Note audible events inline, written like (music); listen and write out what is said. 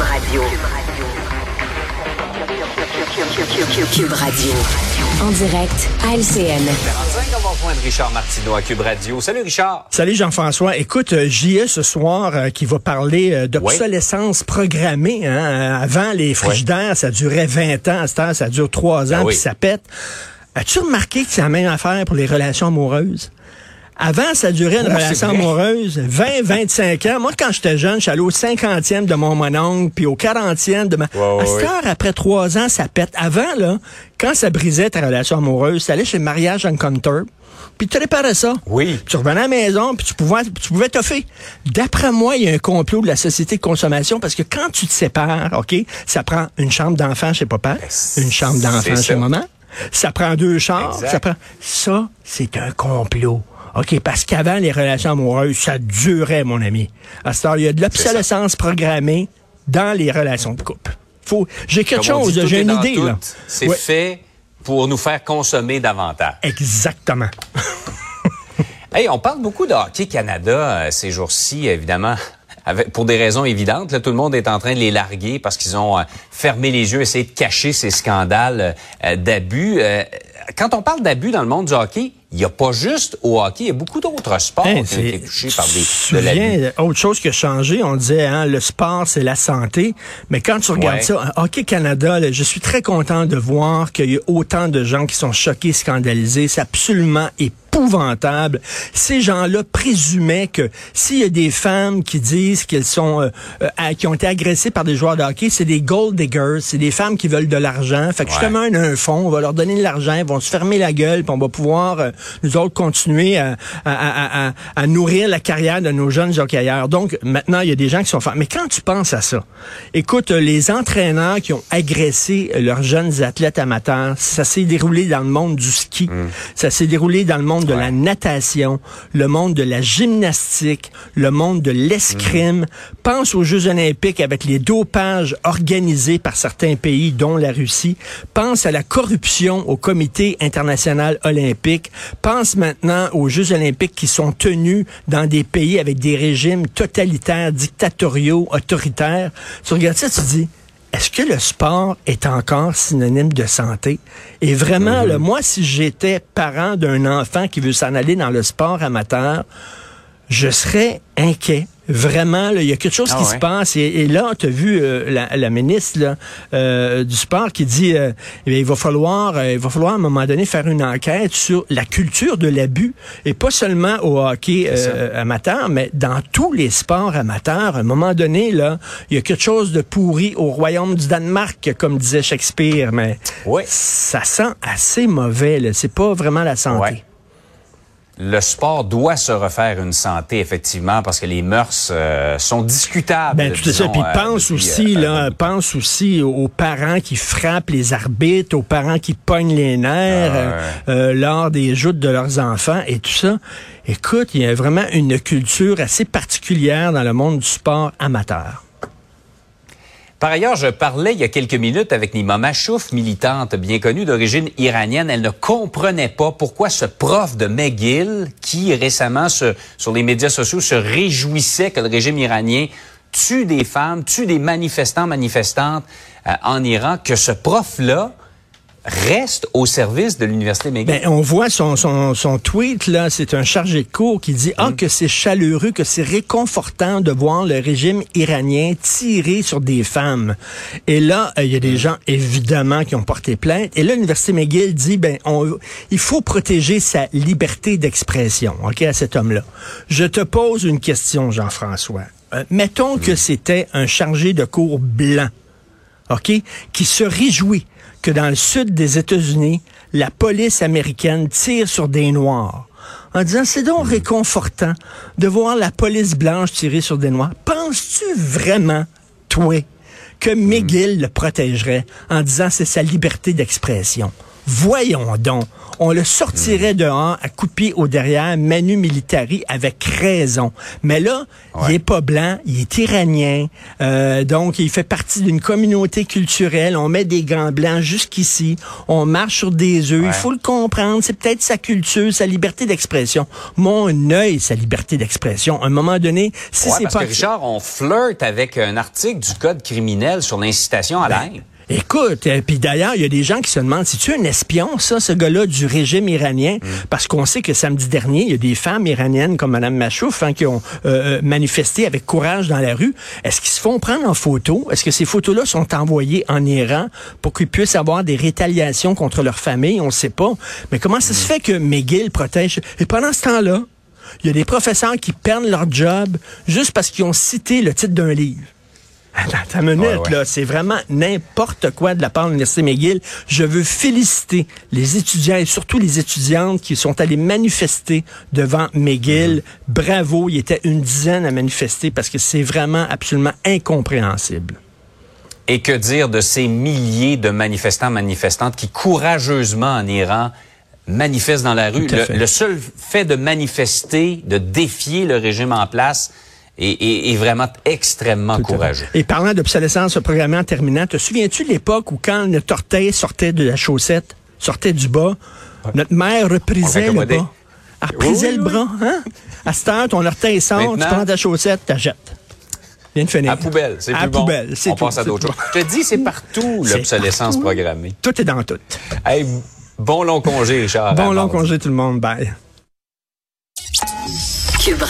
Radio. Cube Radio. En direct à LCN. 45, on va rejoindre Richard Martineau à Cube Radio? Salut Richard. Salut Jean-François. Écoute, euh, JE ce soir euh, qui va parler euh, d'obsolescence programmée. Hein. Avant, les frigidaires, ça durait 20 ans. À cette heure, ça dure 3 ans, Ah oui. puis ça pète. As-tu remarqué que c'est la même affaire pour les relations amoureuses? Avant, ça durait une relation amoureuse 20, 25 ans. Moi, quand j'étais jeune, je suis allé au 50e de mon mononcle, puis au 40e de ma... Ouais, à cette après trois ans, ça pète. Avant, là, quand ça brisait ta relation amoureuse, tu allais chez Mariage Encounter, puis tu réparais ça. Oui. Tu revenais à la maison, puis tu pouvais, tu pouvais toffer. D'après moi, il y a un complot de la société de consommation parce que quand tu te sépares, OK, ça prend une chambre d'enfant chez papa, une chambre d'enfant chez ça. maman, ça prend deux Exact. ça prend... Ça, c'est un complot. OK, parce qu'avant, les relations amoureuses, ça durait, mon ami. À cette heure, il y a de l'obsolescence programmée dans les relations de couple. Faut, j'ai quelque Comme chose, j'ai une idée, là. C'est Ouais. fait pour nous faire consommer davantage. Exactement. (laughs) Hey, on parle beaucoup de Hockey Canada euh, ces jours-ci, évidemment. (laughs) avec- pour des raisons évidentes, là, tout le monde est en train de les larguer parce qu'ils ont euh, fermé les yeux, essayé de cacher ces scandales euh, d'abus. Quand on parle d'abus dans le monde du hockey, il n'y a pas juste au hockey, il y a beaucoup d'autres sports Hein, qui ont été touchés par des, te de souviens, autre chose qui a changé, on disait hein, le sport c'est la santé, mais quand tu regardes Ouais. ça, Hockey Canada, là, je suis très content de voir qu'il y a autant de gens qui sont choqués, scandalisés, c'est absolument épouvantable. Ces gens-là présumaient que s'il y a des femmes qui disent qu'elles sont euh, euh, qui ont été agressées par des joueurs de hockey, c'est des gold diggers, c'est des femmes qui veulent de l'argent. Fait que Ouais. justement, on a un fonds, on va leur donner de l'argent, ils vont se fermer la gueule, puis on va pouvoir, euh, nous autres, continuer à, à, à, à- à nourrir la carrière de nos jeunes hockeyeurs. Donc, maintenant, il y a des gens qui sont forts. Mais quand tu penses à ça, écoute, euh, les entraîneurs qui ont agressé leurs jeunes athlètes amateurs, ça s'est déroulé dans le monde du ski, ça s'est déroulé dans le monde de la natation, le monde de la gymnastique, le monde de l'escrime. Pense aux Jeux olympiques avec les dopages organisés par certains pays, dont la Russie. Pense à la corruption au Comité international olympique. Pense maintenant aux Jeux olympiques qui sont tenus dans des pays avec des régimes totalitaires, dictatoriaux, autoritaires. Tu regardes ça, tu dis, est-ce que le sport est encore synonyme de santé? Et vraiment, là, moi, si j'étais parent d'un enfant qui veut s'en aller dans le sport amateur, je serais inquiet. Vraiment, là, il y a quelque chose Ah qui ouais. se passe. Et, et là, tu as vu euh, la, la ministre là, euh, du sport qui dit euh, eh bien, il va falloir euh, il va falloir à un moment donné faire une enquête sur la culture de l'abus et pas seulement au hockey euh, amateur, mais dans tous les sports amateurs. À un moment donné, là, il y a quelque chose de pourri au royaume du Danemark, comme disait Shakespeare, mais ça sent assez mauvais. C'est pas vraiment la santé. Ouais. Le sport doit se refaire une santé, effectivement, parce que les mœurs euh, sont discutables. Ben tout ça. Puis euh, pense depuis, aussi, euh, là, pense aussi aux parents qui frappent les arbitres, aux parents qui pognent les nerfs Ah lors des joutes de leurs enfants et tout ça. Écoute, il y a vraiment une culture assez particulière dans le monde du sport amateur. Par ailleurs, je parlais il y a quelques minutes avec Nima Machouf, militante bien connue d'origine iranienne. Elle ne comprenait pas pourquoi ce prof de McGill, qui récemment sur les médias sociaux se réjouissait que le régime iranien tue des femmes, tue des manifestants, manifestantes euh, en Iran, que ce prof-là reste au service de l'université McGill. Ben, on voit son, son, son tweet, là, c'est un chargé de cours qui dit, ah, que c'est chaleureux, que c'est réconfortant de voir le régime iranien tirer sur des femmes. Et là, euh, il y a des gens, évidemment, qui ont porté plainte. Et là, l'université McGill dit, ben, on, il faut protéger sa liberté d'expression, OK, à cet homme-là. Je te pose une question, Jean-François. Euh, mettons que c'était un chargé de cours blanc. OK, qui se réjouit que dans le sud des États-Unis, la police américaine tire sur des Noirs. En disant, c'est donc réconfortant de voir la police blanche tirer sur des Noirs. Penses-tu vraiment, toi, que McGill le protégerait en disant c'est sa liberté d'expression? Voyons donc. On le sortirait dehors à pied au derrière, Manu Militari, avec raison. Mais là, il est pas blanc, il est iranien, euh, donc il fait partie d'une communauté culturelle. On met des gants blancs jusqu'ici, on marche sur des œufs. Il faut le comprendre, c'est peut-être sa culture, sa liberté d'expression. Mon œil, sa liberté d'expression. À un moment donné, si Ouais, c'est parce pas... que Richard, on flirte avec un article du code criminel sur l'incitation à la haine. Écoute, euh, puis d'ailleurs, il y a des gens qui se demandent, si tu un espion, ça, ce gars-là du régime iranien? Mm. Parce qu'on sait que samedi dernier, il y a des femmes iraniennes comme Mme Machouf hein, qui ont euh, euh, manifesté avec courage dans la rue. Est-ce qu'ils se font prendre en photo? Est-ce que ces photos-là sont envoyées en Iran pour qu'ils puissent avoir des rétaliations contre leur famille? On ne sait pas. Mais comment ça se Mm. fait que McGill protège? Et pendant ce temps-là, il y a des professeurs qui perdent leur job juste parce qu'ils ont cité le titre d'un livre. Attends, une minute, Ouais, ouais. là. C'est vraiment n'importe quoi de la part de l'Université McGill. Je veux féliciter les étudiants et surtout les étudiantes qui sont allés manifester devant McGill. Mm-hmm. Bravo, il y était une dizaine à manifester parce que c'est vraiment absolument incompréhensible. Et que dire de ces milliers de manifestants, manifestantes qui courageusement en Iran manifestent dans la rue? Le seul fait de manifester, de défier le régime en place est vraiment extrêmement Tout courageux. Et parlant d'obsolescence programmée en terminant, te souviens-tu de l'époque où quand notre orteil sortait de la chaussette, sortait du bas, notre mère reprisait le bas? Elle reprisait Oui, le bras, hein? À cette heure, ton orteil sort, tu prends ta chaussette, tu jettes. Viens de finir. À poubelle, c'est plus bon. poubelle, c'est On tout, passe à d'autres choses. Je te dis, c'est partout l'obsolescence programmée. Tout est dans tout. Hey, bon long congé, Richard. Bon long mardi. congé tout le monde. Bye.